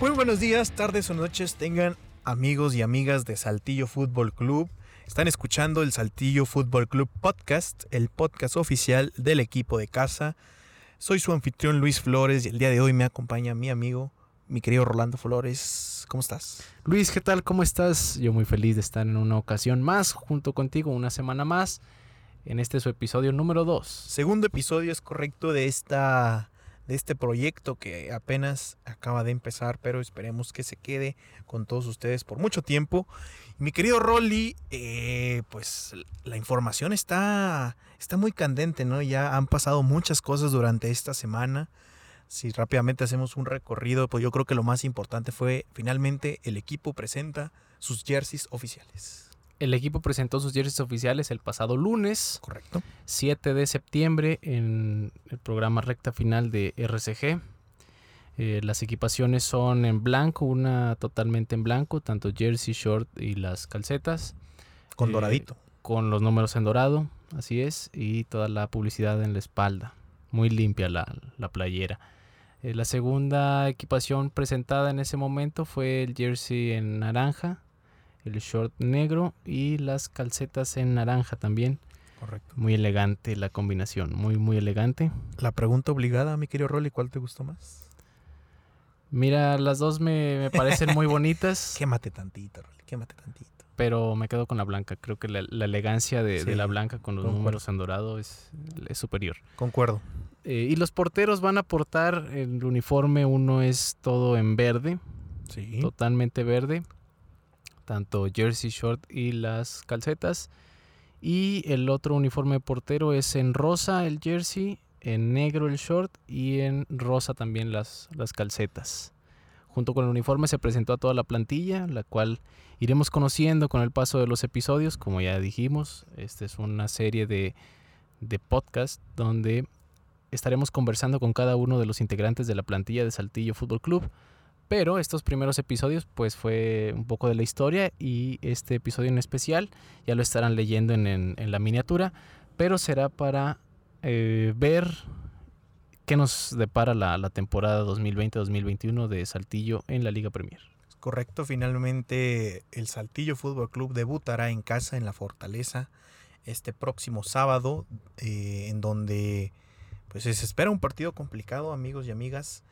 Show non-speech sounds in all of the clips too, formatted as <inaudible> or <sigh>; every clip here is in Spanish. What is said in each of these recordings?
Muy buenos días, tardes o noches tengan amigos y amigas de Saltillo Fútbol Club. Están escuchando el Saltillo Fútbol Club Podcast, el podcast oficial del equipo de casa. Soy su anfitrión Luis Flores y el día de hoy me acompaña mi amigo, mi querido Rolando Flores. ¿Cómo estás? Luis, ¿qué tal? ¿Cómo estás? Yo muy feliz de estar en una ocasión más junto contigo, una semana más, en este su episodio número 2. Segundo episodio es correcto de esta de este proyecto que apenas acaba de empezar, pero esperemos que se quede con todos ustedes por mucho tiempo. mi querido Rolly, eh, pues la información está, está muy candente, ¿no? Ya han pasado muchas cosas durante esta semana. Si rápidamente hacemos un recorrido, pues yo creo que lo más importante fue finalmente el equipo presenta sus jerseys oficiales. El equipo presentó sus jerseys oficiales el pasado lunes. Correcto. 7 de septiembre en el programa recta final de RCG. Eh, las equipaciones son en blanco, una totalmente en blanco, tanto jersey, short y las calcetas. Con eh, doradito. Con los números en dorado, así es, y toda la publicidad en la espalda. Muy limpia la, playera. Eh, la segunda equipación presentada en ese momento fue el jersey en naranja, el short negro y las calcetas en naranja también. Correcto. Muy elegante la combinación, muy, muy elegante. La pregunta obligada, mi querido Rolly, ¿cuál te gustó más? Mira, las dos me, parecen muy bonitas. <laughs> quémate tantito, Rolly, quémate tantito. Pero me quedo con la blanca. Creo que la, elegancia de, la blanca con los números en dorado es, es superior. Concuerdo. Eh, y los porteros van a portar el uniforme, uno es todo en verde. Sí. Totalmente verde tanto jersey short y las calcetas. Y el otro uniforme portero es en rosa el jersey, en negro el short y en rosa también las, las calcetas. Junto con el uniforme se presentó a toda la plantilla, la cual iremos conociendo con el paso de los episodios. Como ya dijimos, esta es una serie de, de podcast donde estaremos conversando con cada uno de los integrantes de la plantilla de Saltillo Fútbol Club pero estos primeros episodios pues fue un poco de la historia y este episodio en especial ya lo estarán leyendo en, la miniatura, pero será para eh, ver qué nos depara la, temporada 2020-2021 de Saltillo en la Liga Premier. Correcto, finalmente el Saltillo Fútbol Club debutará en casa en la Fortaleza este próximo sábado, eh, en donde pues se espera un partido complicado, amigos y amigas.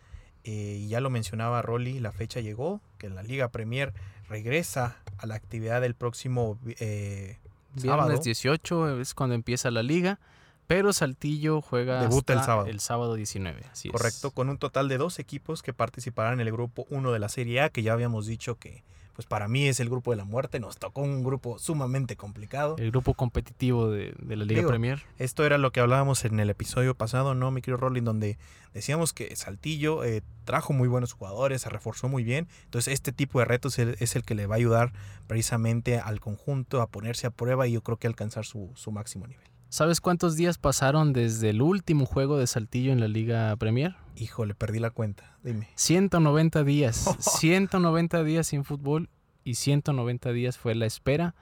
Eh, y ya lo mencionaba Rolly, la fecha llegó, que la Liga Premier regresa a la actividad del próximo eh, Viernes 18 es cuando empieza la liga, pero Saltillo juega Debuta el sábado. el sábado 19. Correcto, con un total de dos equipos que participarán en el grupo 1 de la Serie A, que ya habíamos dicho que pues para mí es el grupo de la muerte. Nos tocó un grupo sumamente complicado. El grupo competitivo de, la Liga Premier. Esto era lo que hablábamos en el episodio pasado, ¿no, mi querido Rolling? Donde decíamos que Saltillo eh, trajo muy buenos jugadores, se reforzó muy bien. Entonces, este tipo de retos es el que le va a ayudar precisamente al conjunto a ponerse a prueba y yo creo que alcanzar su, su máximo nivel. ¿Sabes cuántos días pasaron desde el último juego de Saltillo en la Liga Premier? Híjole, perdí la cuenta. Dime. 190 días. <laughs> 190 días sin fútbol y 190 días fue la espera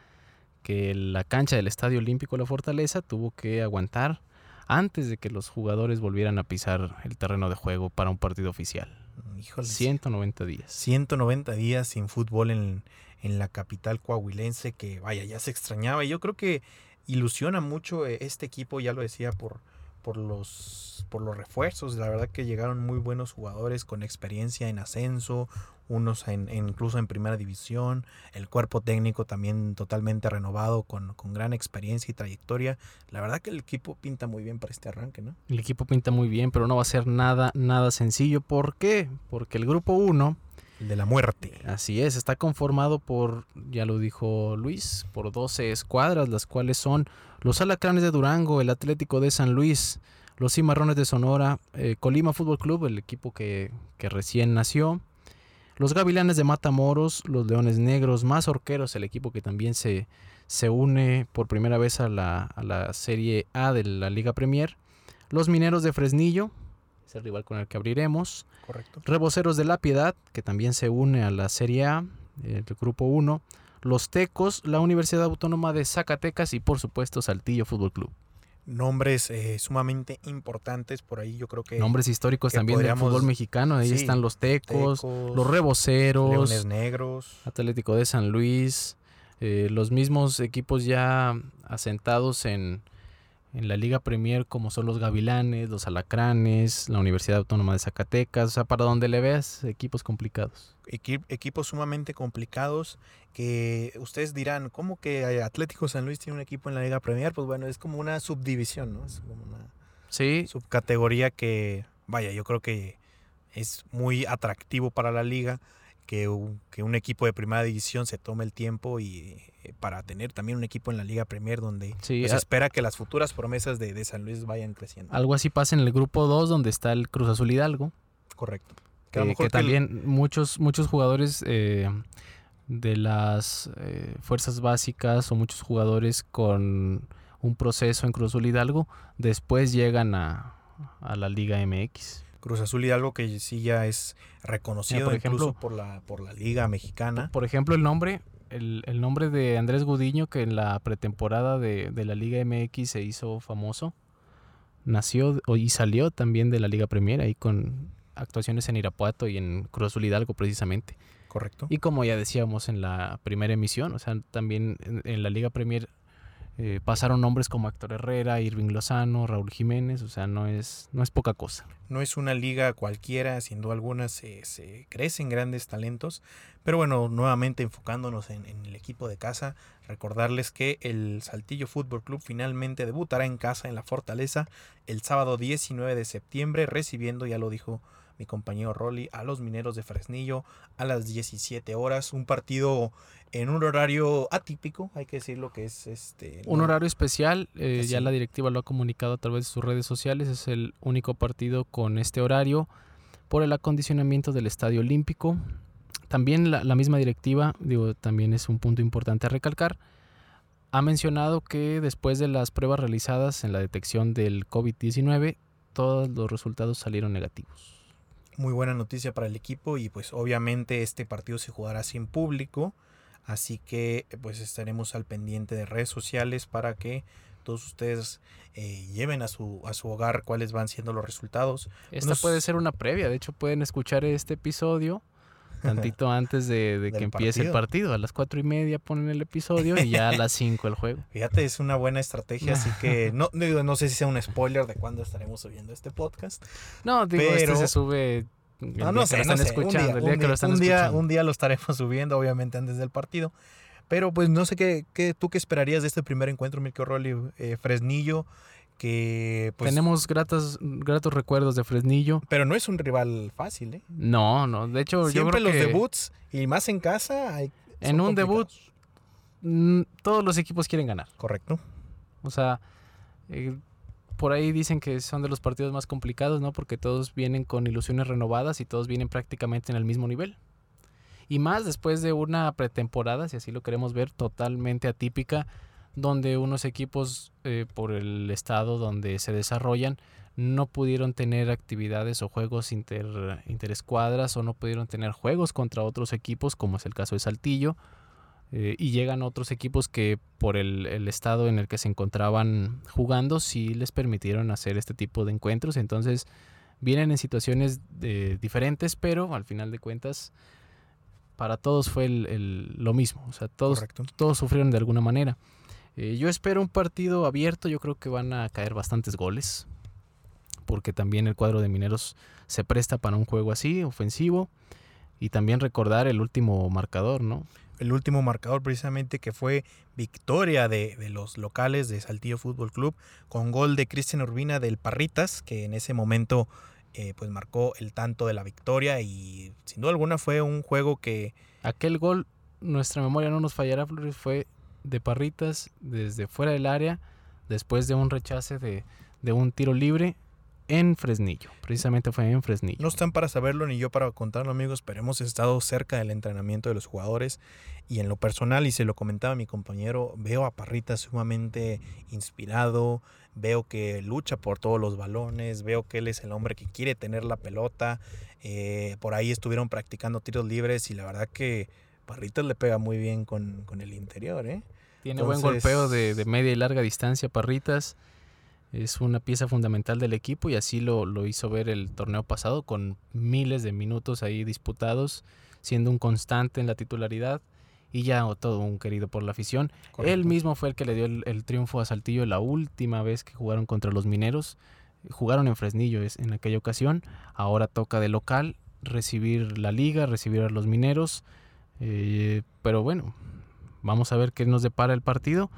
que la cancha del Estadio Olímpico La Fortaleza tuvo que aguantar antes de que los jugadores volvieran a pisar el terreno de juego para un partido oficial. Híjole. 190 días. 190 días sin fútbol en, en la capital coahuilense que vaya, ya se extrañaba. Y yo creo que ilusiona mucho eh, este equipo, ya lo decía, por, por los, por los refuerzos. La verdad que llegaron muy buenos jugadores con experiencia en ascenso, unos en, incluso en primera división. El cuerpo técnico también totalmente renovado, con, con, gran experiencia y trayectoria. La verdad que el equipo pinta muy bien para este arranque, ¿no? El equipo pinta muy bien, pero no va a ser nada, nada sencillo. ¿Por qué? Porque el grupo 1 de la muerte. Así es, está conformado por, ya lo dijo Luis, por 12 escuadras, las cuales son los Alacranes de Durango, el Atlético de San Luis, los Cimarrones de Sonora, eh, Colima Fútbol Club, el equipo que, recién nació, los Gavilanes de Matamoros, los Leones Negros, más Orqueros, el equipo que también se, se une por primera vez a la, a la Serie A de la Liga Premier, los Mineros de Fresnillo, es el rival con el que abriremos. Correcto. Reboceros de la Piedad, que también se une a la Serie A, el grupo 1. Los Tecos, la Universidad Autónoma de Zacatecas y por supuesto Saltillo Fútbol Club. nombres eh, sumamente importantes por ahí yo creo que nombres históricos que también del fútbol mexicano ahí sí, están los tecos, Tecos, los reboceros Leones Negros Atlético de San Luis, eh, los mismos equipos ya asentados en, en la Liga Premier como son los Gavilanes, los Alacranes, la Universidad Autónoma de Zacatecas, o sea, para donde le veas, equipos complicados. equi- equipos sumamente complicados que ustedes dirán, ¿cómo que Atlético San Luis tiene un equipo en la Liga Premier? Pues bueno, es como una subdivisión, ¿no? Es como una Sí, subcategoría que, vaya, yo creo que es muy atractivo para la liga que un, que un equipo de primera división se tome el tiempo y eh, para tener también un equipo en la Liga Premier donde sí, pues, espera que las futuras promesas de, de San Luis vayan creciendo. algo así pasa en el grupo 2 donde está el Cruz Azul Hidalgo, Correcto. que, lo que mejor que el- también muchos, muchos jugadores eh, de las eh, fuerzas básicas o muchos jugadores con un proceso en Cruz Azul Hidalgo después llegan a, a la Liga MX. Cruz Azul Hidalgo que sí ya es reconocido por incluso por la por la liga mexicana. Por ejemplo, el nombre, el, el nombre de Andrés Gudiño, que en la pretemporada de, de la Liga MX se hizo famoso, nació y salió también de la Liga Premier, ahí con actuaciones en Irapuato y en Cruz Azul Hidalgo precisamente. Correcto. Y como ya decíamos en la primera emisión, o sea, también en, en la Liga Premier eh, pasaron nombres como Héctor Herrera, Irving Lozano, Raúl Jiménez, o sea, no es, no es poca cosa. No es una liga cualquiera, sin duda alguna se, se crecen grandes talentos. Pero bueno, nuevamente enfocándonos en, en el equipo de casa, recordarles que el Saltillo Fútbol Club finalmente debutará en casa en la Fortaleza el sábado 19 de septiembre, recibiendo, ya lo dijo mi compañero Rolly, a los mineros de Fresnillo a las 17 horas. Un partido en un horario atípico, hay que decirlo que es este. Un no- horario especial, eh, ya la directiva lo ha comunicado a través de sus redes sociales, es el único partido con este horario por el acondicionamiento del Estadio Olímpico. También la, la misma directiva, digo, también es un punto importante a recalcar, ha mencionado que después de las pruebas realizadas en la detección del COVID-19, todos los resultados salieron negativos. Muy buena noticia para el equipo y pues obviamente este partido se jugará sin público, así que pues estaremos al pendiente de redes sociales para que todos ustedes eh, lleven a su, a su hogar cuáles van siendo los resultados. Esta Unos- puede ser una previa, de hecho pueden escuchar este episodio tantito antes de, de que empiece el partido. A las cuatro y media ponen el episodio y ya a las cinco el juego. Fíjate, es una buena estrategia, así que <laughs> no, digo, no sé si sea un spoiler de cuándo estaremos subiendo este podcast. No, digo, este Pero- se sube No, día no sé, lo no están sé, escuchando, un el día, día un que lo día- están un día- escuchando. un día lo estaremos subiendo, obviamente antes del partido. Pero pues no sé qué, qué tú qué esperarías de este primer encuentro, Milko Rolly, eh, Fresnillo, que pues... Tenemos gratos, gratos recuerdos de Fresnillo. Pero no es un rival fácil, ¿eh? No, no, de hecho yo Siempre creo los que debuts y más en casa. hay- En un debut- mm, todos los equipos quieren ganar. Correcto. O sea, eh, por ahí dicen que son de los partidos más complicados, ¿no? Porque todos vienen con ilusiones renovadas y todos vienen prácticamente en el mismo nivel. Y más después de una pretemporada, si así lo queremos ver, totalmente atípica, donde unos equipos, eh, por el estado donde se desarrollan, no pudieron tener actividades o juegos inter, interescuadras o no pudieron tener juegos contra otros equipos, como es el caso de Saltillo. eh, y llegan otros equipos que por el, el estado en el que se encontraban jugando sí les permitieron hacer este tipo de encuentros. Entonces vienen en situaciones eh, diferentes, pero al final de cuentas para todos fue el- el- lo mismo. O sea, todos, Correcto. todos sufrieron de alguna manera. Eh, yo espero un partido abierto, yo creo que van a caer bastantes goles, porque también el cuadro de Mineros se presta para un juego así, ofensivo, y también recordar el último marcador, ¿no? El último marcador precisamente que fue victoria de, de los locales de Saltillo Fútbol Club con gol de Cristian Urbina del Parritas, que en ese momento eh, pues marcó el tanto de la victoria y sin duda alguna fue un juego que Aquel gol, nuestra memoria no nos fallará, Flores, fue de Parritas desde fuera del área, después de un rechace de, de un tiro libre en Fresnillo. Precisamente fue en Fresnillo. no están para saberlo ni yo para contarlo amigos, pero hemos estado cerca del entrenamiento de los jugadores y en lo personal, y se lo comentaba mi compañero, veo a Parritas sumamente inspirado, veo que lucha por todos los balones, veo que él es el hombre que quiere tener la pelota, eh, por ahí estuvieron practicando tiros libres y la verdad que Parritas le pega muy bien con, con el interior, ¿eh? Tiene buen golpeo de, de media y larga distancia, Parritas. Es una pieza fundamental del equipo y así lo, lo hizo ver el torneo pasado con miles de minutos ahí disputados, siendo un constante en la titularidad y ya todo un querido por la afición. Él mismo fue el que le dio el, triunfo a Saltillo la última vez que jugaron contra los Mineros. Jugaron en Fresnillo en aquella ocasión. Ahora toca de local recibir la liga, recibir a los Mineros. Eh, pero bueno, vamos a ver qué nos depara el partido.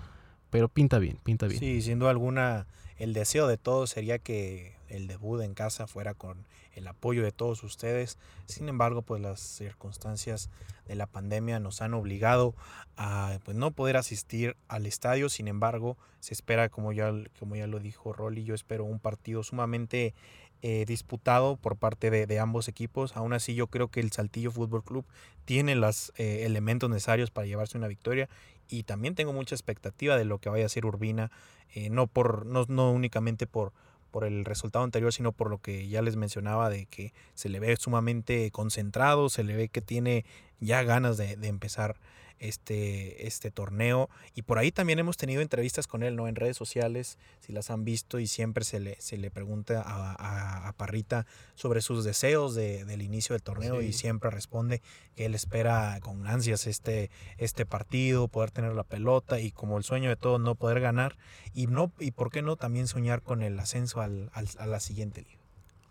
Pero pinta bien, pinta bien. Sí, siendo alguna, el deseo de todos sería que el debut en casa fuera con el apoyo de todos ustedes. Sin embargo, pues las circunstancias de la pandemia nos han obligado a pues, no poder asistir al estadio. Sin embargo, se espera, como ya, como ya lo dijo Rolly, yo espero un partido sumamente eh, disputado por parte de, ambos equipos. Aún así, yo creo que el Saltillo Fútbol Club tiene los eh, elementos necesarios para llevarse una victoria y también tengo mucha expectativa de lo que vaya a ser Urbina, eh, no, por, no, no únicamente por por el resultado anterior, sino por lo que ya les mencionaba de que se le ve sumamente concentrado, se le ve que tiene ya ganas de, empezar este, este torneo. Y por ahí también hemos tenido entrevistas con él, ¿no? En redes sociales, si las han visto, y siempre se le, se le pregunta a, a, Parrita sobre sus deseos de, del inicio del torneo y siempre responde que él espera con ansias este, este partido, poder tener la pelota y como el sueño de todos no poder ganar y no y por qué no también soñar con el ascenso al, a la siguiente liga.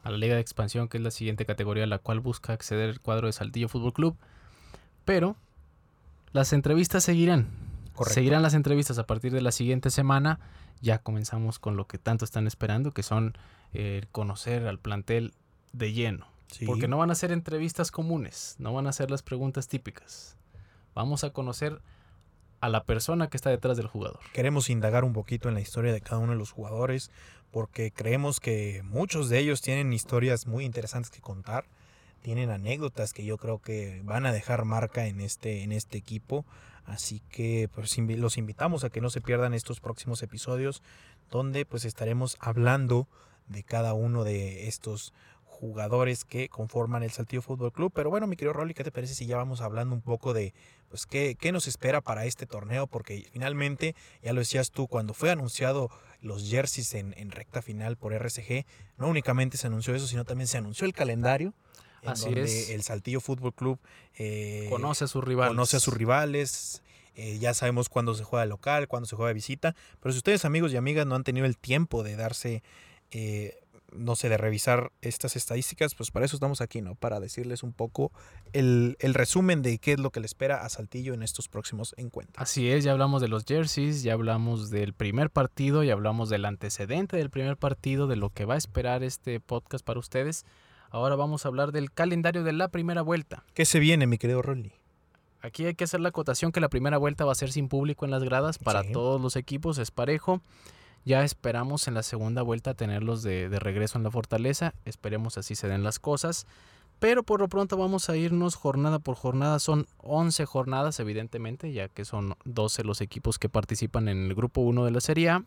A la liga de expansión, que es la siguiente categoría a la cual busca acceder el cuadro de Saltillo Fútbol Club. Pero las entrevistas seguirán. Seguirán las entrevistas a partir de la siguiente semana. Ya comenzamos con lo que tanto están esperando, que son eh, conocer al plantel de lleno. Porque no van a ser entrevistas comunes, no van a ser las preguntas típicas. Vamos a conocer a la persona que está detrás del jugador. Queremos indagar un poquito en la historia de cada uno de los jugadores porque creemos que muchos de ellos tienen historias muy interesantes que contar tienen anécdotas que yo creo que van a dejar marca en este, en este equipo. Así que pues, los invitamos a que no se pierdan estos próximos episodios donde pues estaremos hablando de cada uno de estos jugadores que conforman el Saltillo Fútbol Club. Pero bueno, mi querido Rolly, ¿qué te parece si ya vamos hablando un poco de pues qué, qué, nos espera para este torneo? Porque finalmente, ya lo decías tú, cuando fue anunciado los jerseys en, en recta final por RCG, no únicamente se anunció eso, sino también se anunció el calendario Así es. el Saltillo Fútbol Club eh, conoce a sus rivales. Conoce a sus rivales. Eh, ya sabemos cuándo se juega local, cuándo se juega de visita. Pero si ustedes, amigos y amigas, no han tenido el tiempo de darse, eh, no sé, de revisar estas estadísticas, pues para eso estamos aquí, ¿no? Para decirles un poco el, el, resumen de qué es lo que le espera a Saltillo en estos próximos encuentros. Así es, ya hablamos de los jerseys, ya hablamos del primer partido, ya hablamos del antecedente del primer partido, de lo que va a esperar este podcast para ustedes. Ahora vamos a hablar del calendario de la primera vuelta. ¿Qué se viene, mi querido Rolly? Aquí hay que hacer la acotación que la primera vuelta va a ser sin público en las gradas para todos los equipos, es parejo. Ya esperamos en la segunda vuelta tenerlos de, de, regreso en la fortaleza. Esperemos así se den las cosas. Pero por lo pronto vamos a irnos jornada por jornada. Son 11 jornadas, evidentemente, ya que son 12 los equipos que participan en el grupo 1 de la Serie A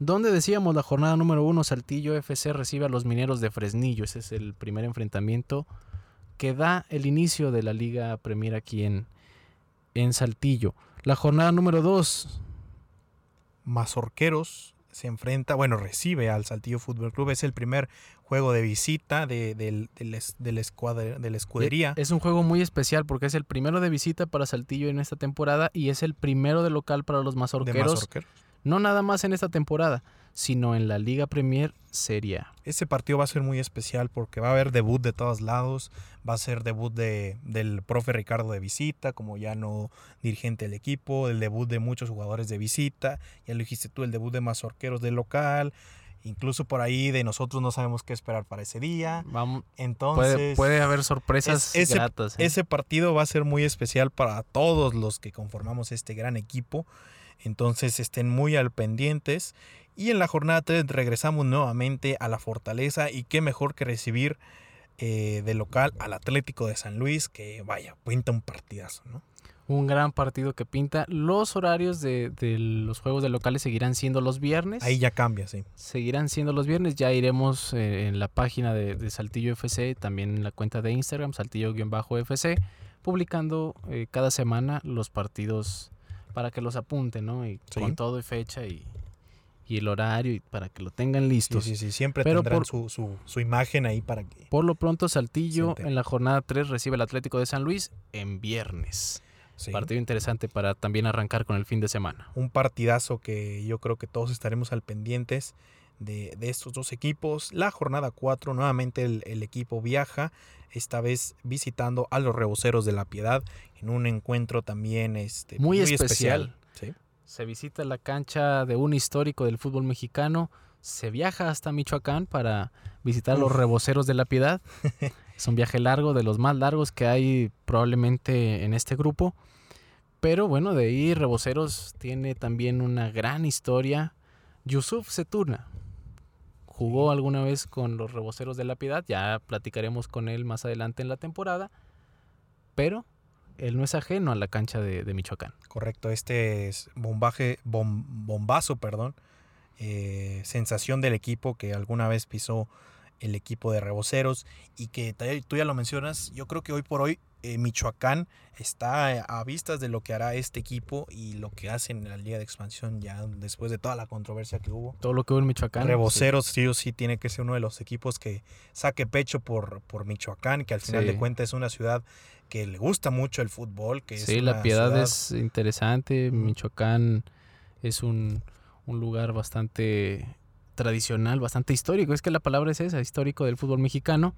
donde decíamos la jornada número uno, Saltillo FC recibe a los mineros de Fresnillo. Ese es el primer enfrentamiento que da el inicio de la Liga Premier aquí en, en Saltillo. La jornada número dos. Mazorqueros se enfrenta, bueno, recibe al Saltillo Fútbol Club. Es el primer juego de visita de, del, de la escudería. Es un juego muy especial porque es el primero de visita para Saltillo en esta temporada y es el primero de local para los mazorqueros. No nada más en esta temporada, sino en la Liga Premier Serie Ese partido va a ser muy especial porque va a haber debut de todos lados. Va a ser debut de, del profe Ricardo de visita, como ya no dirigente del equipo. El debut de muchos jugadores de visita. Ya lo dijiste tú, el debut de mazorqueros del local. Incluso por ahí de nosotros no sabemos qué esperar para ese día. Vamos, Entonces. Puede, haber sorpresas ese, gratas. ¿eh? Ese partido va a ser muy especial para todos los que conformamos este gran equipo. Entonces estén muy al pendientes. Y en la jornada 3 regresamos nuevamente a la fortaleza y qué mejor que recibir eh, de local al Atlético de San Luis, que vaya, pinta un partidazo, ¿no? Un gran partido que pinta. Los horarios de, los juegos de locales seguirán siendo los viernes. Ahí ya cambia, sí. Seguirán siendo los viernes. Ya iremos eh, en la página de, Saltillo FC, también en la cuenta de Instagram, Saltillo-FC, publicando eh, cada semana los partidos para que los apunten, ¿no? Y con todo y fecha y, y el horario y para que lo tengan listo. Sí, sí, sí, siempre Pero tendrán por- su, su, su imagen ahí para que... Por lo pronto, Saltillo en la jornada 3 recibe el Atlético de San Luis en viernes. sí. Partido interesante para también arrancar con el fin de semana. un partidazo que yo creo que todos estaremos al pendientes de, de estos dos equipos. La jornada 4, nuevamente el, el equipo viaja, esta vez visitando a los reboceros de la piedad en un encuentro también este, Muy especial. Sí. Se visita la cancha de un histórico del fútbol mexicano. Se viaja hasta Michoacán para visitar a los Uf. reboceros de la piedad. <laughs> es un viaje largo, de los más largos que hay probablemente en este grupo. Pero bueno, de ahí Reboceros tiene también una gran historia. Yusuf Setuna jugó alguna vez con los Reboceros de la Piedad, ya platicaremos con él más adelante en la temporada, pero él no es ajeno a la cancha de, de Michoacán. Correcto, este es bombaje, bom- bombazo, perdón, eh, sensación del equipo que alguna vez pisó el equipo de reboceros y que tú ya lo mencionas, yo creo que hoy por hoy eh, Michoacán está eh, a vistas de lo que hará este equipo y lo que hacen en la Liga de Expansión ya después de toda la controversia que hubo. Todo lo que hubo en Michoacán. Reboceros sí o sí tiene que ser uno de los equipos que saque pecho por, por Michoacán, que al final Sí. de cuentas es una ciudad que le gusta mucho el fútbol, que Sí, es la Piedad ciudad- es interesante. Michoacán es un, un lugar bastante tradicional, bastante histórico. Es que la palabra es esa, histórico del fútbol mexicano.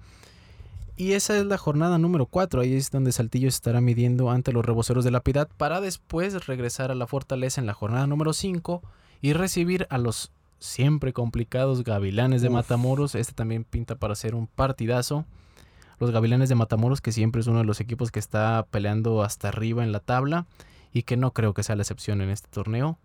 Y esa es la jornada número 4. Ahí es donde Saltillo estará midiendo ante los reboceros de la Piedad para después regresar a la fortaleza en la jornada número 5 y recibir a los siempre complicados Gavilanes de Uf. Matamoros. Este también pinta para ser un partidazo. Los Gavilanes de Matamoros, que siempre es uno de los equipos que está peleando hasta arriba en la tabla y que no creo que sea la excepción en este torneo.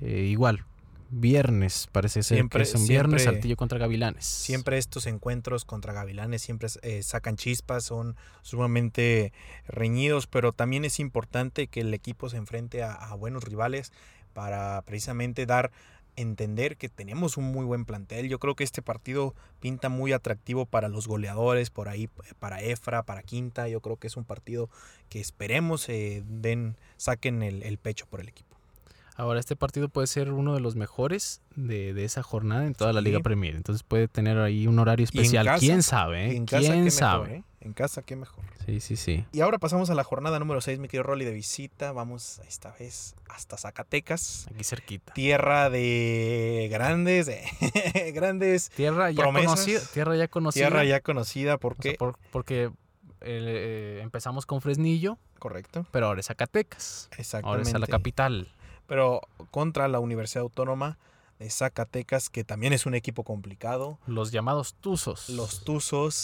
Eh, igual, viernes, parece ser Siempre- que es un viernes, Saltillo contra Gavilanes. Siempre estos encuentros contra Gavilanes siempre eh, sacan chispas, son sumamente reñidos, pero también es importante que el equipo se enfrente a, a buenos rivales para precisamente dar entender que tenemos un muy buen plantel. Yo creo que este partido pinta muy atractivo para los goleadores, por ahí para Efra, para Quinta. Yo creo que es un partido que esperemos eh, den, saquen el, el pecho por el equipo. Ahora, este partido puede ser uno de los mejores de, de esa jornada en toda la Sí. Liga Premier. Entonces puede tener ahí un horario especial. casa- ¿Quién sabe? eh? Y en casa, ¿Quién qué sabe? mejor, ¿eh? En casa, qué mejor. Sí, sí, sí. Y ahora pasamos a la jornada número 6, mi querido Rolly, de visita. Vamos esta vez hasta Zacatecas. Aquí cerquita. Tierra de grandes, de <laughs> grandes, Tierra ya promesas. conocida. Tierra ya conocida. tierra ya conocida O sea, porque... por- porque eh, empezamos con Fresnillo, Correcto, pero ahora es Zacatecas. Ahora exactamente. es a la capital. Pero contra la Universidad Autónoma de Zacatecas, que también es un equipo complicado. Los llamados Tuzos. Los Tuzos,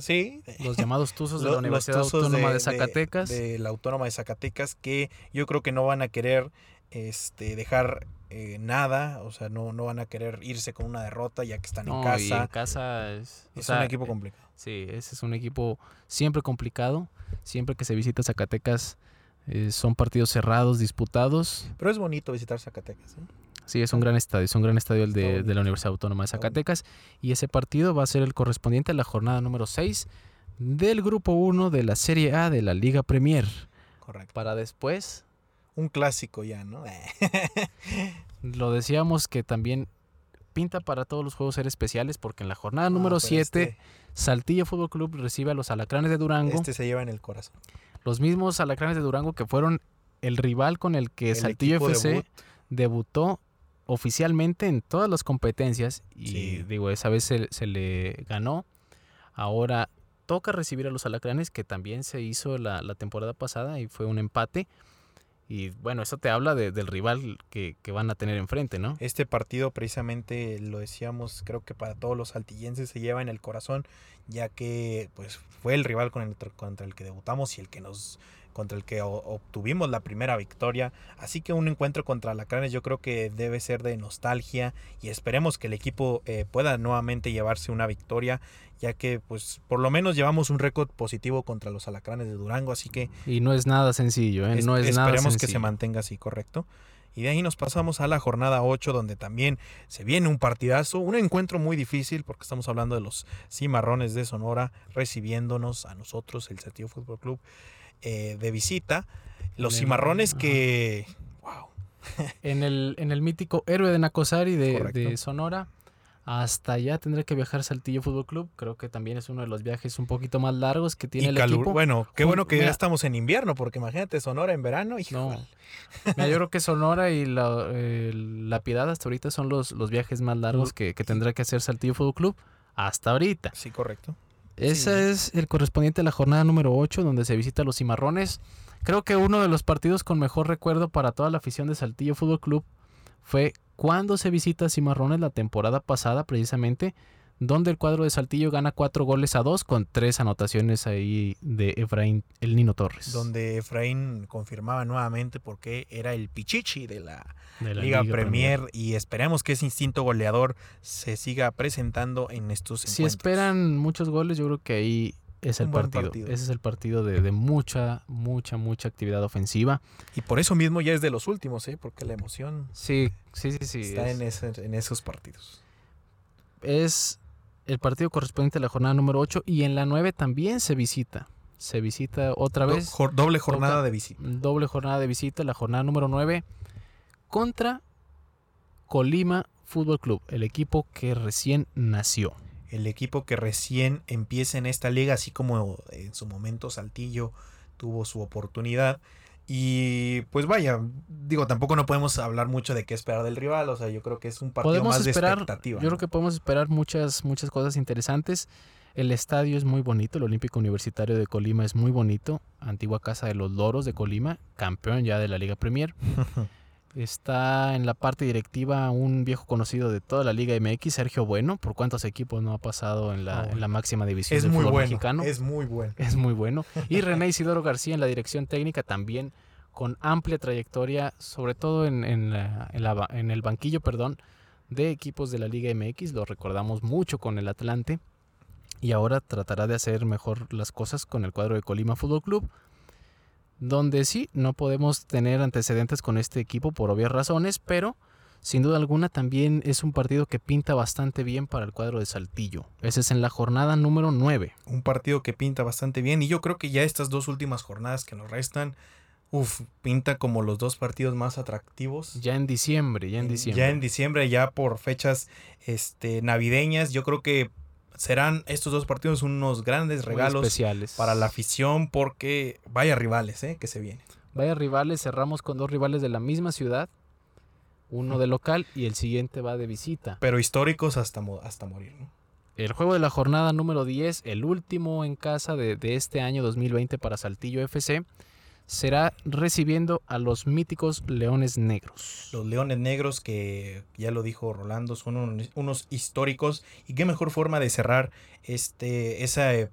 sí. Los llamados Tuzos de la Universidad Autónoma de, Zacatecas. De, la Autónoma de Zacatecas, que yo creo que no van a querer este, dejar eh, nada, o sea, no, no van a querer irse con una derrota ya que están No, en y casa. en casa es, o Es sea, un equipo eh, complicado. Sí, ese es un equipo siempre complicado. Siempre que se visita Zacatecas eh, son partidos cerrados, disputados. Pero es bonito visitar Zacatecas. ¿eh? Sí, es un gran estadio, es un gran estadio el de, la Universidad Autónoma de Zacatecas. Y ese partido va a ser el correspondiente a la jornada número 6 del grupo 1 de la Serie A de la Liga Premier. Correcto. Para después, Un clásico ya, ¿no? <laughs> lo decíamos que también pinta para todos los juegos ser especiales porque en la jornada número No, pero 7 Saltillo Fútbol Club recibe a los Alacranes de Durango. Este, este se lleva en el corazón. Los mismos Alacranes de Durango que fueron el rival con el que El Saltillo FC debut. debutó oficialmente en todas las competencias y Sí. digo, esa vez se, se le ganó. Ahora toca recibir a los Alacranes que también se hizo la, la temporada pasada y fue un empate. Y bueno, eso te habla de- del rival que, que van a tener enfrente, ¿no? Este partido precisamente lo decíamos, creo que para todos los saltillenses se lleva en el corazón, ya que pues fue el rival con el- contra el que debutamos y el que nos contra el que obtuvimos la primera victoria. Así que un encuentro contra Alacranes yo creo que debe ser de nostalgia y esperemos que el equipo eh, pueda nuevamente llevarse una victoria, ya que pues por lo menos llevamos un récord positivo contra los Alacranes de Durango, así que Y no es nada sencillo, ¿eh? es- no es nada esperemos que se mantenga así, correcto. Y de ahí nos pasamos a la jornada 8, donde también se viene un partidazo, un encuentro muy difícil, porque estamos hablando de los cimarrones de Sonora recibiéndonos a nosotros, el Saltillo Fútbol Club, eh, de visita. Los cimarrones ajá. que. ¡Wow! en, el, en el mítico héroe de Nacosari de, Sonora. Hasta allá tendré que viajar Saltillo Fútbol Club. Creo que también es uno de los viajes un poquito más largos que tiene Y el equipo. Bueno, qué bueno que ya estamos en invierno, porque imagínate Sonora en verano. No. híjole. <laughs> Mira, yo creo que Sonora y la, eh, la Piedad hasta ahorita son los, los viajes más largos que, que tendrá que hacer Saltillo Fútbol Club hasta ahorita. Sí, correcto. Ese Sí. es el correspondiente a la jornada número 8, donde se visita a los Cimarrones. Creo que uno de los partidos con mejor recuerdo para toda la afición de Saltillo Fútbol Club fue cuando se visita a Cimarrones la temporada pasada, precisamente, donde el cuadro de Saltillo gana cuatro goles a dos con tres anotaciones ahí de Efraín el Nino Torres. Donde Efraín confirmaba nuevamente porque era el pichichi de la, de la Liga, Premier, y esperemos que ese instinto goleador se siga presentando en estos Si encuentros. esperan muchos goles, yo creo que ahí es el partido. partido. Ese es el partido de, de mucha, mucha, mucha actividad ofensiva. Y por eso mismo ya es de los últimos, ¿eh? porque la emoción Sí, sí, sí, sí. está es- en, ese- en esos partidos. es el partido correspondiente a la jornada número 8 y en la 9 también se visita. Se visita otra Do- vez, jor- doble jornada de visita. doble jornada de visita, la jornada número 9 contra Colima Fútbol Club, el equipo que recién nació. El equipo que recién empieza en esta liga, así como en su momento Saltillo tuvo su oportunidad. Y pues vaya, digo, tampoco no podemos hablar mucho de qué esperar del rival. O sea, yo creo que es un partido Podemos más esperar, de expectativa. yo ¿no? creo que podemos esperar muchas, muchas cosas interesantes. El estadio es muy bonito, el Olímpico Universitario de Colima es muy bonito, antigua casa de los Loros de Colima, campeón ya de la Liga Premier. <laughs> Está en la parte directiva un viejo conocido de toda la Liga MX, Sergio Bueno. ¿Por cuántos equipos no ha pasado en la, en la máxima división es del muy fútbol bueno. mexicano? Es muy bueno. Es muy bueno. Y René Isidoro García en la dirección técnica también con amplia trayectoria, sobre todo en, el banquillo, perdón, de equipos de la Liga MX. Lo recordamos mucho con el Atlante. Y ahora tratará de hacer mejor las cosas con el cuadro de Colima Fútbol Club. Donde sí, no podemos tener antecedentes con este equipo por obvias razones, pero sin duda alguna también es un partido que pinta bastante bien para el cuadro de Saltillo. Ese es en la jornada número 9. Un partido que pinta bastante bien. Y yo creo que ya estas dos últimas jornadas que nos restan, uf, pinta como los dos partidos más atractivos. Ya en diciembre, ya en diciembre. Ya en diciembre, ya por fechas este, navideñas, yo creo que serán estos dos partidos unos grandes regalos especiales. para la afición porque vaya rivales ¿eh? que se vienen. Vaya rivales, cerramos con dos rivales de la misma ciudad. Uno de local y el siguiente va de visita. Pero históricos hasta, hasta morir. ¿no? El juego de la jornada número 10, el último en casa de, de este año 2020 para Saltillo FC, será recibiendo a los míticos Leones Negros. Los Leones Negros, que ya lo dijo Rolando, son un- unos históricos. Y qué mejor forma de cerrar este, esa, eh,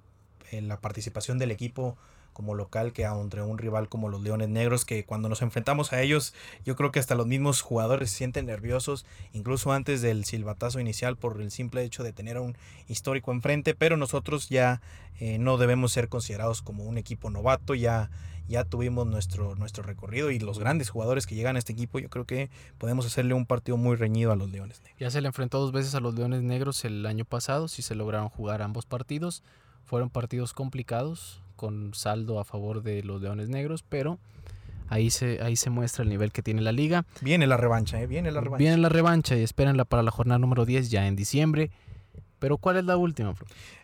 eh, la participación del equipo como local que entre un rival como los Leones Negros, que cuando nos enfrentamos a ellos, yo creo que hasta los mismos jugadores se sienten nerviosos, incluso antes del silbatazo inicial por el simple hecho de tener a un histórico enfrente, pero nosotros ya eh, no debemos ser considerados como un equipo novato, ya, ya tuvimos nuestro, nuestro recorrido y los grandes jugadores que llegan a este equipo, yo creo que podemos hacerle un partido muy reñido a los Leones Negros. Ya se le enfrentó dos veces a los Leones Negros el año pasado, sí se lograron jugar ambos partidos. Fueron partidos complicados, con saldo a favor de los Leones Negros, pero ahí se, ahí se muestra el nivel que tiene la liga. Viene la revancha, ¿eh? viene la revancha. Viene la revancha y espérenla para la jornada número 10 ya en diciembre. Pero ¿cuál es la última?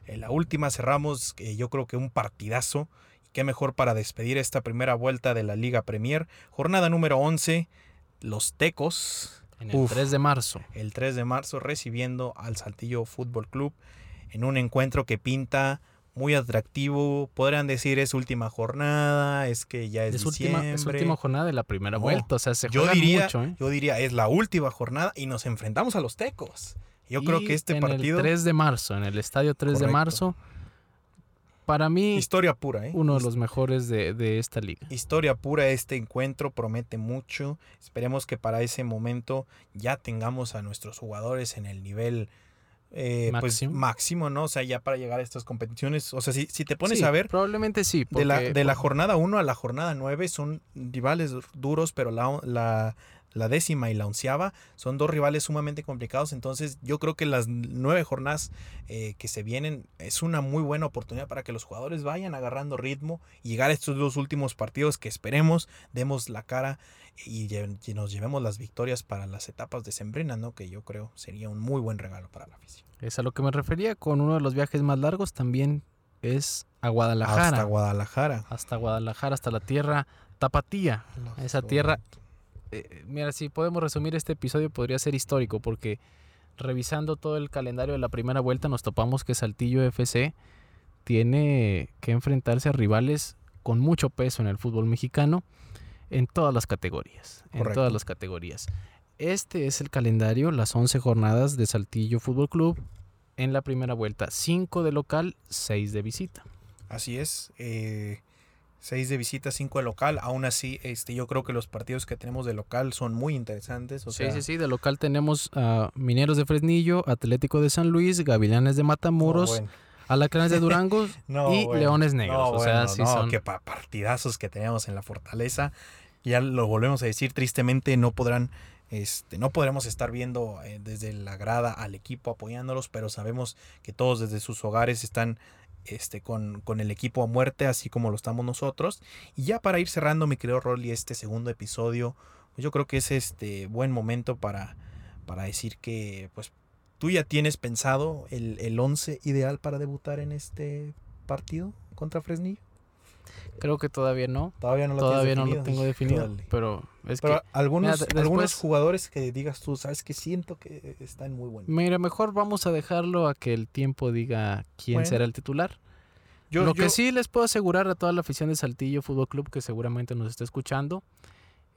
En la última cerramos, eh, yo creo que un partidazo. Qué mejor para despedir esta primera vuelta de la Liga Premier. Jornada número 11, los Tecos, En el Uf. 3 de marzo. el 3 de marzo, recibiendo al Saltillo Fútbol Club en un encuentro que pinta muy atractivo. Podrían decir es última jornada, es que ya es, Es última, diciembre. es última jornada de la primera No, vuelta. O sea, se yo diría, mucho. ¿eh? yo diría, es la última jornada y nos enfrentamos a los Tecos. Yo creo que este en partido, el 3 de marzo, en el estadio 3 de marzo, para mí, historia pura, ¿eh? uno de los mejores de, de esta liga. Historia pura, este encuentro promete mucho. Esperemos que para ese momento ya tengamos a nuestros jugadores en el nivel eh, pues, Máximo. máximo, ¿no? O sea, ya para llegar a estas competiciones. O sea, si, si te pones Sí, a ver, Probablemente sí. de la, porque- de la jornada 1 a la jornada 9 son rivales duros, pero la, la la décima y la onceava son dos rivales sumamente complicados. Entonces yo creo que las nueve jornadas eh, que se vienen es una muy buena oportunidad para que los jugadores vayan agarrando ritmo y llegar a estos dos últimos partidos que esperemos, demos la cara y, nos llevemos las victorias para las etapas de Sembrina, ¿no? que yo creo sería un muy buen regalo para la afición. Es a lo que me refería con uno de los viajes más largos también es a Guadalajara. Hasta Guadalajara. Hasta Guadalajara, hasta la tierra tapatía. esa tierra eh, mira, si podemos resumir este episodio, podría ser histórico, porque revisando todo el calendario de la primera vuelta, nos topamos que Saltillo FC tiene que enfrentarse a rivales con mucho peso en el fútbol mexicano en todas las categorías. En todas las categorías. Este es el calendario, las 11 jornadas de Saltillo Fútbol Club en la primera vuelta. 5 de local, 6 de visita. Así es. Eh, 6 de visita, 5 de local. Aún así, este, yo creo que los partidos que tenemos de local son muy interesantes. sí, sí, sí. De local tenemos a Mineros de Fresnillo, Atlético de San Luis, Gavilanes de Matamoros. Alacranes de Durango <laughs> y Leones Negros. o sea, sí son... que partidazos que tenemos en la fortaleza. Ya lo volvemos a decir, tristemente no podrán, este, no podremos estar viendo eh, desde la grada al equipo apoyándolos, pero sabemos que todos desde sus hogares están este, con, con, el equipo a muerte, así como lo estamos nosotros. Y ya para ir cerrando, mi querido Rolly, este segundo episodio, pues yo creo que es este buen momento para, para decir que pues tú ya tienes pensado el, el once ideal para debutar en este partido contra Fresnillo. Creo que todavía no. Todavía no lo, todavía no lo tengo definido. Pero es que. Algunos, algunos jugadores que digas tú, sabes que siento que están muy buenos. Mira, mejor vamos a dejarlo a que el tiempo diga quién será el titular. Yo, lo que sí les puedo asegurar a toda la afición de Saltillo Fútbol Club que seguramente nos está escuchando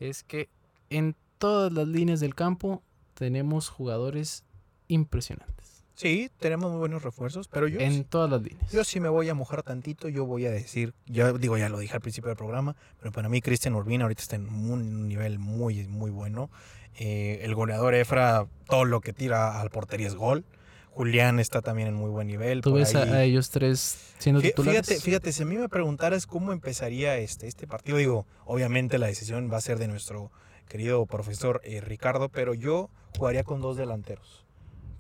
es que en todas las líneas del campo tenemos jugadores impresionantes. Sí, tenemos muy buenos refuerzos, pero yo... En todas las líneas. Yo sí me voy a mojar tantito, yo voy a decir, ya digo, ya lo dije al principio del programa, pero para mí Cristian Urbina ahorita está en un nivel muy, muy bueno. Eh, el goleador Efra, todo lo que tira al portería es gol. Julián está también en muy buen nivel. ¿Tú ves a, ellos tres siendo titulares? Fíjate, fíjate, si a mí me preguntaras cómo empezaría este, este partido, digo, obviamente la decisión va a ser de nuestro querido profesor eh, Ricardo, pero yo jugaría con dos delanteros.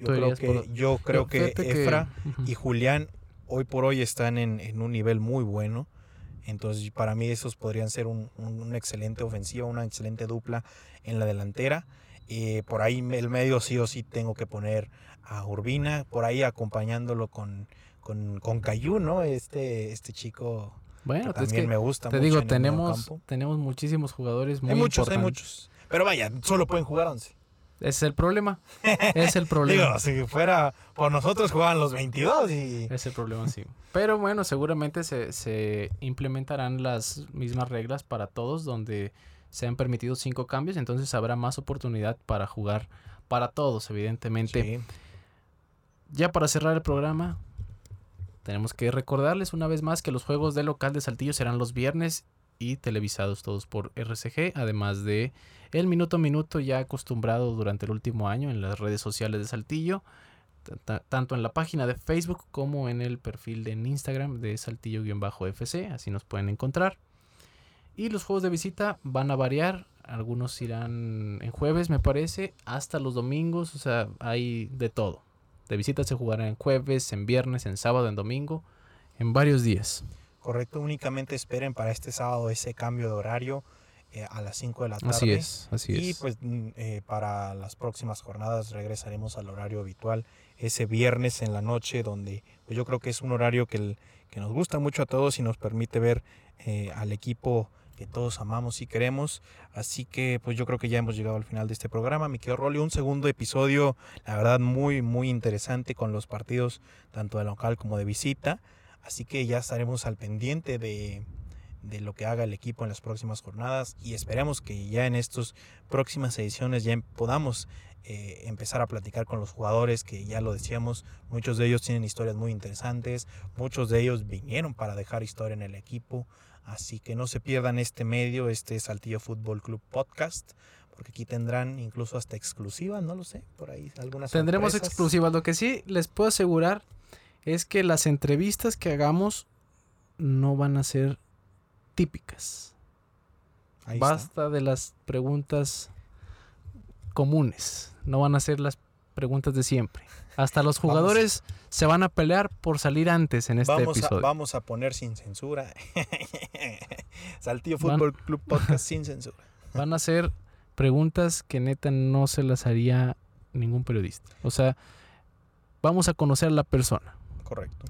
Yo creo que, yo creo que Efra y Julián hoy por hoy están en, un nivel muy bueno. Entonces, para mí, esos podrían ser un, excelente ofensiva, una excelente dupla en la delantera. Eh, por ahí el medio sí o sí tengo que poner a Urbina, por ahí acompañándolo con, con, con Cayu, ¿no? Este, este chico bueno, también me gusta. Te digo, tenemos, tenemos muchísimos jugadores muy Hay muchos, hay muchos. Pero vaya, solo pueden jugar 11. Ese es el problema. <laughs> es el problema. Digo, si fuera por nosotros jugaban los 22 y... Es el problema, sí. Pero bueno, seguramente se, se implementarán las mismas reglas para todos donde se han permitido cinco cambios, entonces habrá más oportunidad para jugar para todos, evidentemente. Ya para cerrar el programa, tenemos que recordarles una vez más que los juegos de local de Saltillo serán los viernes y televisados todos por RCG, además de el minuto a minuto ya acostumbrado durante el último año en las redes sociales de Saltillo, tanto en la página de Facebook como en el perfil de Instagram de Saltillo-FC, así nos pueden encontrar. Y los juegos de visita van a variar, algunos irán en jueves me parece, hasta los domingos, o sea, hay de todo. De visita se jugará en jueves, en viernes, en sábado, en domingo, en varios días. Correcto, únicamente esperen para este sábado ese cambio de horario eh, a las 5 de la tarde. Así es, así y, pues mm, eh, para las próximas jornadas regresaremos al horario habitual ese viernes en la noche, donde pues yo creo que es un horario que, que nos gusta mucho a todos y nos permite ver eh, al equipo que todos amamos y queremos. Así que pues yo creo que ya hemos llegado al final de este programa. Mi querido Rolly, un segundo episodio, la verdad muy, muy interesante con los partidos tanto de local como de visita. Así que ya estaremos al pendiente de, lo que haga el equipo en las próximas jornadas y esperemos que ya en estas próximas ediciones ya podamos eh, empezar a platicar con los jugadores que ya lo decíamos, muchos de ellos tienen historias muy interesantes, muchos de ellos vinieron para dejar historia en el equipo, así que no se pierdan este medio, este Saltillo Fútbol Club Podcast, porque aquí tendrán incluso hasta exclusivas, no lo sé, por ahí algunas Tendremos exclusivas, lo que sí les puedo asegurar es que las entrevistas que hagamos no van a ser típicas. Basta de las preguntas comunes, no van a ser las preguntas de siempre. Hasta los jugadores se van a pelear por salir antes en este vamos episodio. A, vamos a poner sin censura. <laughs> Saltillo Fútbol Club Podcast sin censura. Van a ser preguntas que neta no se las haría ningún periodista. O sea, vamos a conocer a la persona. Correcto.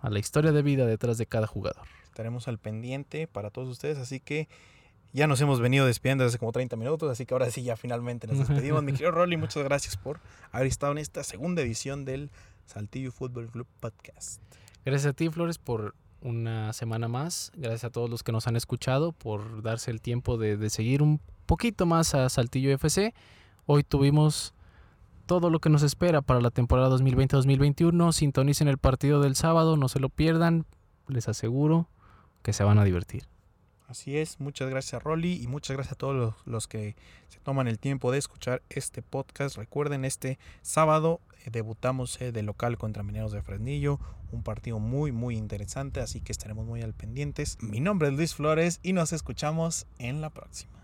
A la historia de vida detrás de cada jugador. Estaremos al pendiente para todos ustedes, así que ya nos hemos venido despidiendo desde como 30 minutos, así que ahora sí ya finalmente nos <laughs> despedimos. Mi querido Rolly, muchas gracias por haber estado en esta segunda edición del Saltillo Fútbol Club Podcast. Gracias a ti, Flores, por una semana más. Gracias a todos los que nos han escuchado por darse el tiempo de, de seguir un poquito más a Saltillo FC. Hoy tuvimos todo lo que nos espera para la temporada 2020-2021. Sintonicen el partido del sábado, no se lo pierdan. Les aseguro que se van a divertir. Así es, muchas gracias Rolly y muchas gracias a todos los, los, que se toman el tiempo de escuchar este podcast. Recuerden, este sábado eh, debutamos eh, de local contra Mineros de Fresnillo, un partido muy muy interesante, así que estaremos muy al pendientes. Mi nombre es Luis Flores y nos escuchamos en la próxima.